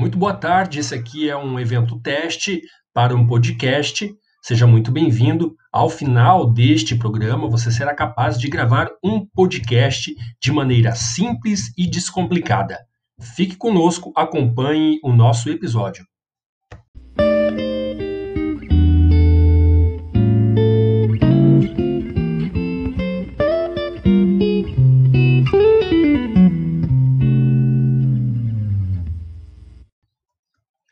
Muito boa tarde. Esse aqui é um evento teste para um podcast. Seja muito bem-vindo. Ao final deste programa, você será capaz de gravar um podcast de maneira simples e descomplicada. Fique conosco, acompanhe o nosso episódio.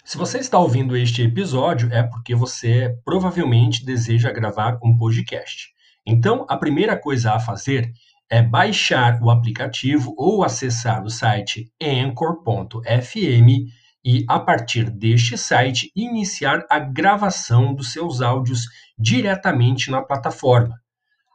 Se você está ouvindo este episódio, é porque você provavelmente deseja gravar um podcast. Então, a primeira coisa a fazer é baixar o aplicativo ou acessar o site anchor.fm e, a partir deste site, iniciar a gravação dos seus áudios diretamente na plataforma.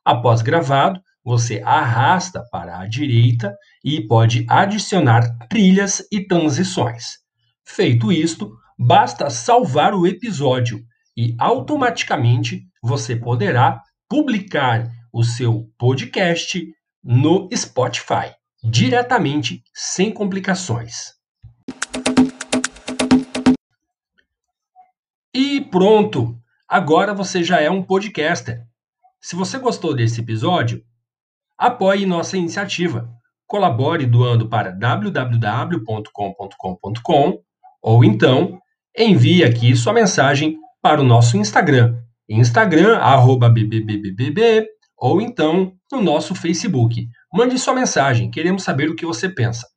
Após gravado, você arrasta para a direita e pode adicionar trilhas e transições. Feito isto, basta salvar o episódio e automaticamente você poderá publicar o seu podcast no Spotify, diretamente, sem complicações. E pronto! Agora você já é um podcaster. Se você gostou desse episódio, apoie nossa iniciativa. Colabore doando para www.com.com.com ou então envie aqui sua mensagem para o nosso Instagram, Instagram, BBBBB, ou então no nosso Facebook. Mande sua mensagem, queremos saber o que você pensa.